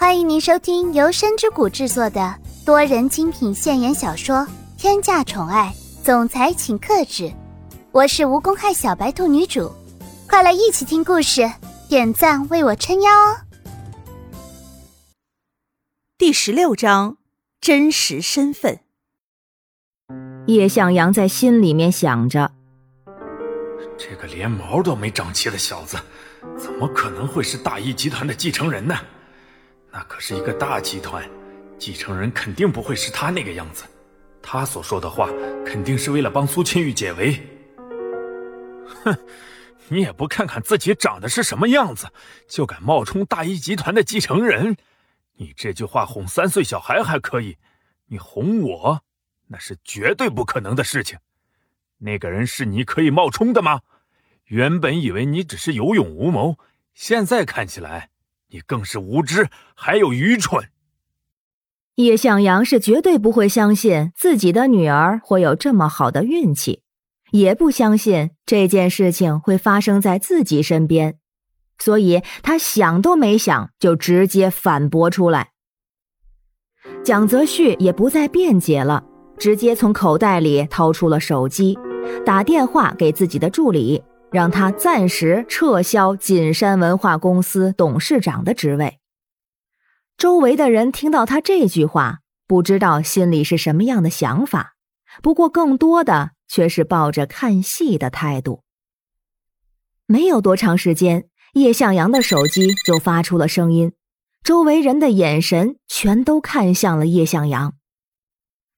欢迎您收听由深之谷制作的多人精品现言小说《天价宠爱总裁请克制》，我是无公害小白兔女主，快来一起听故事，点赞为我撑腰哦！第十六章，真实身份。叶向阳在心里面想着：这个连毛都没长齐的小子。怎么可能会是大义集团的继承人呢？那可是一个大集团，继承人肯定不会是他那个样子。他所说的话肯定是为了帮苏千玉解围。哼，你也不看看自己长得是什么样子，就敢冒充大一集团的继承人？你这句话哄三岁小孩还可以，你哄我，那是绝对不可能的事情。那个人是你可以冒充的吗？原本以为你只是有勇无谋，现在看起来，你更是无知，还有愚蠢。叶向阳是绝对不会相信自己的女儿会有这么好的运气，也不相信这件事情会发生在自己身边，所以他想都没想就直接反驳出来。蒋泽旭也不再辩解了，直接从口袋里掏出了手机，打电话给自己的助理。让他暂时撤销锦山文化公司董事长的职位。周围的人听到他这句话，不知道心里是什么样的想法，不过更多的却是抱着看戏的态度。没有多长时间，叶向阳的手机就发出了声音，周围人的眼神全都看向了叶向阳。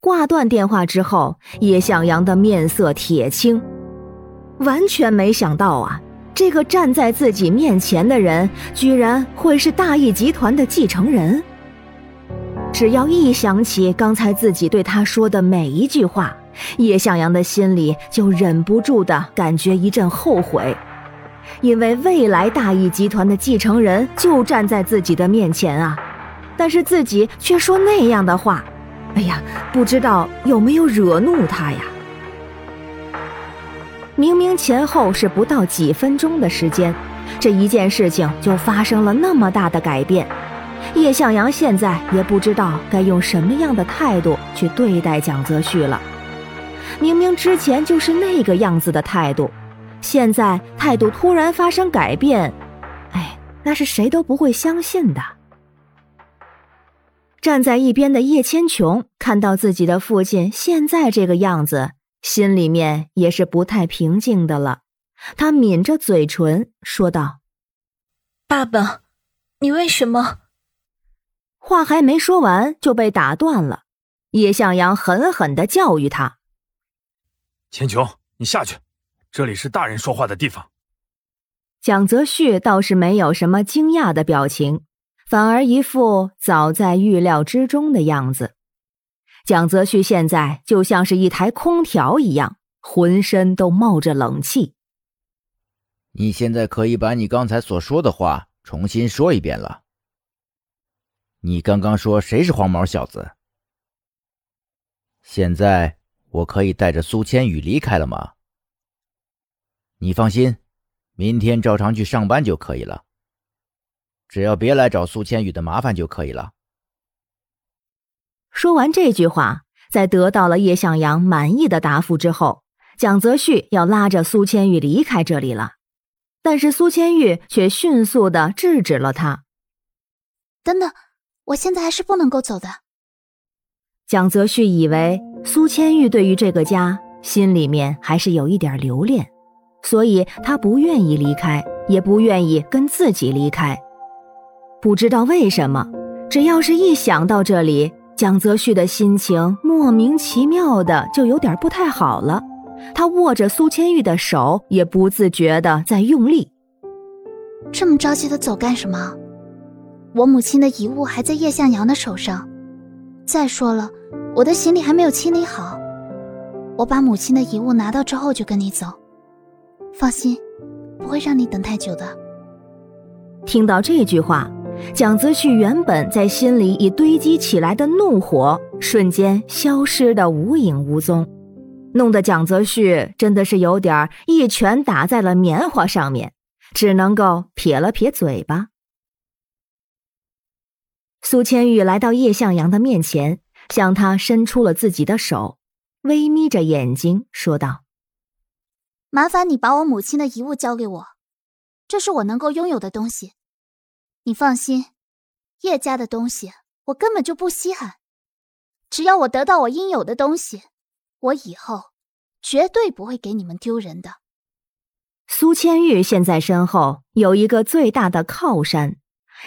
挂断电话之后，叶向阳的面色铁青。完全没想到啊，这个站在自己面前的人，居然会是大义集团的继承人。只要一想起刚才自己对他说的每一句话，叶向阳的心里就忍不住的感觉一阵后悔，因为未来大义集团的继承人就站在自己的面前啊，但是自己却说那样的话，哎呀，不知道有没有惹怒他呀。明明前后是不到几分钟的时间，这一件事情就发生了那么大的改变。叶向阳现在也不知道该用什么样的态度去对待蒋泽旭了。明明之前就是那个样子的态度，现在态度突然发生改变，哎，那是谁都不会相信的。站在一边的叶千琼看到自己的父亲现在这个样子。心里面也是不太平静的了，他抿着嘴唇说道：“爸爸，你为什么？”话还没说完就被打断了。叶向阳狠狠的教育他：“千琼，你下去，这里是大人说话的地方。”蒋泽旭倒是没有什么惊讶的表情，反而一副早在预料之中的样子。蒋泽旭现在就像是一台空调一样，浑身都冒着冷气。你现在可以把你刚才所说的话重新说一遍了。你刚刚说谁是黄毛小子？现在我可以带着苏千羽离开了吗？你放心，明天照常去上班就可以了。只要别来找苏千羽的麻烦就可以了。说完这句话，在得到了叶向阳满意的答复之后，蒋泽旭要拉着苏千玉离开这里了，但是苏千玉却迅速的制止了他。等等，我现在还是不能够走的。蒋泽旭以为苏千玉对于这个家心里面还是有一点留恋，所以他不愿意离开，也不愿意跟自己离开。不知道为什么，只要是一想到这里。蒋泽旭的心情莫名其妙的就有点不太好了，他握着苏千玉的手，也不自觉的在用力。这么着急的走干什么？我母亲的遗物还在叶向阳的手上。再说了，我的行李还没有清理好，我把母亲的遗物拿到之后就跟你走。放心，不会让你等太久的。听到这句话。蒋泽旭原本在心里已堆积起来的怒火，瞬间消失的无影无踪，弄得蒋泽旭真的是有点一拳打在了棉花上面，只能够撇了撇嘴巴。苏千玉来到叶向阳的面前，向他伸出了自己的手，微眯着眼睛说道：“麻烦你把我母亲的遗物交给我，这是我能够拥有的东西。你放心，叶家的东西我根本就不稀罕。只要我得到我应有的东西，我以后绝对不会给你们丢人的。”苏千玉现在身后有一个最大的靠山。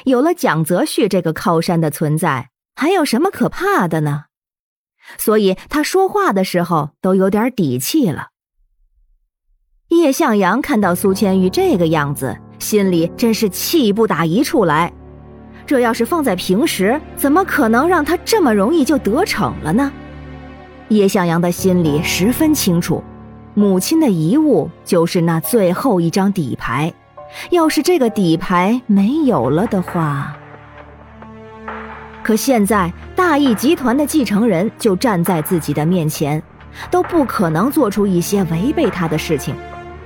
有了蒋泽旭这个靠山的存在，还有什么可怕的呢？所以他说话的时候都有点底气了。叶向阳看到苏千玉这个样子，心里真是气不打一处来。这要是放在平时，怎么可能让他这么容易就得逞了呢？叶向阳的心里十分清楚，母亲的遗物就是那最后一张底牌。要是这个底牌没有了的话，可现在大义集团的继承人就站在自己的面前，都不可能做出一些违背他的事情。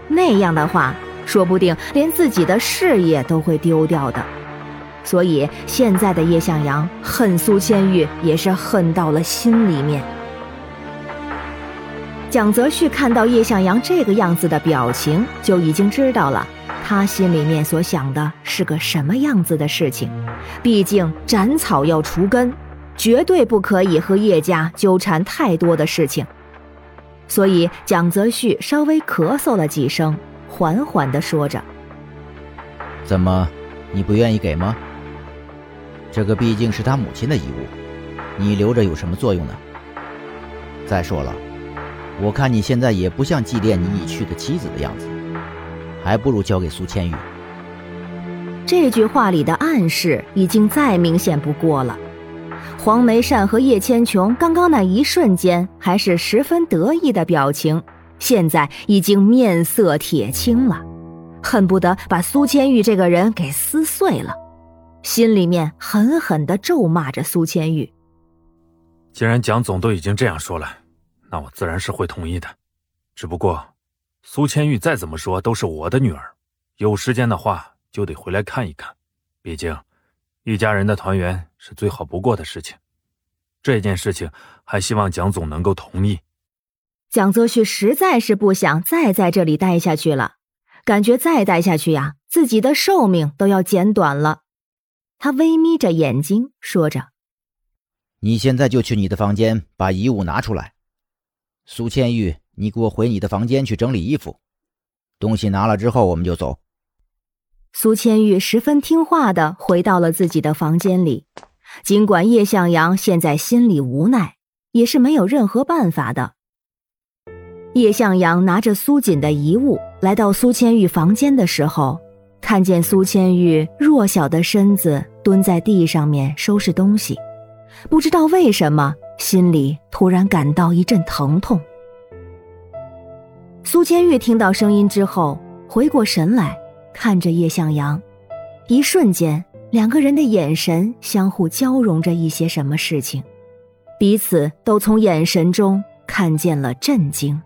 那样的话，说不定连自己的事业都会丢掉的。所以现在的叶向阳恨苏千玉，也是恨到了心里面。蒋泽旭看到叶向阳这个样子的表情，就已经知道了。他心里面所想的是个什么样子的事情？毕竟斩草要除根，绝对不可以和叶家纠缠太多的事情。所以蒋泽旭稍微咳嗽了几声，缓缓地说着：“怎么，你不愿意给吗？这个毕竟是他母亲的遗物，你留着有什么作用呢？再说了，我看你现在也不像祭奠你已去的妻子的样子。”还不如交给苏千玉。这句话里的暗示已经再明显不过了。黄梅善和叶千琼刚刚那一瞬间还是十分得意的表情，现在已经面色铁青了，恨不得把苏千玉这个人给撕碎了，心里面狠狠的咒骂着苏千玉。既然蒋总都已经这样说了，那我自然是会同意的，只不过。苏千玉再怎么说都是我的女儿，有时间的话就得回来看一看。毕竟，一家人的团圆是最好不过的事情。这件事情还希望蒋总能够同意。蒋泽旭实在是不想再在这里待下去了，感觉再待下去呀，自己的寿命都要减短了。他微眯着眼睛说着：“你现在就去你的房间，把遗物拿出来。”苏千玉。你给我回你的房间去整理衣服，东西拿了之后我们就走。苏千玉十分听话的回到了自己的房间里，尽管叶向阳现在心里无奈，也是没有任何办法的。叶向阳拿着苏锦的遗物来到苏千玉房间的时候，看见苏千玉弱小的身子蹲在地上面收拾东西，不知道为什么心里突然感到一阵疼痛。苏千玉听到声音之后，回过神来，看着叶向阳，一瞬间，两个人的眼神相互交融着一些什么事情，彼此都从眼神中看见了震惊。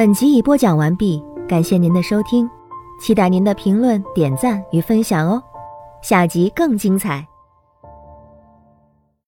本集已播讲完毕，感谢您的收听，期待您的评论、点赞与分享哦，下集更精彩。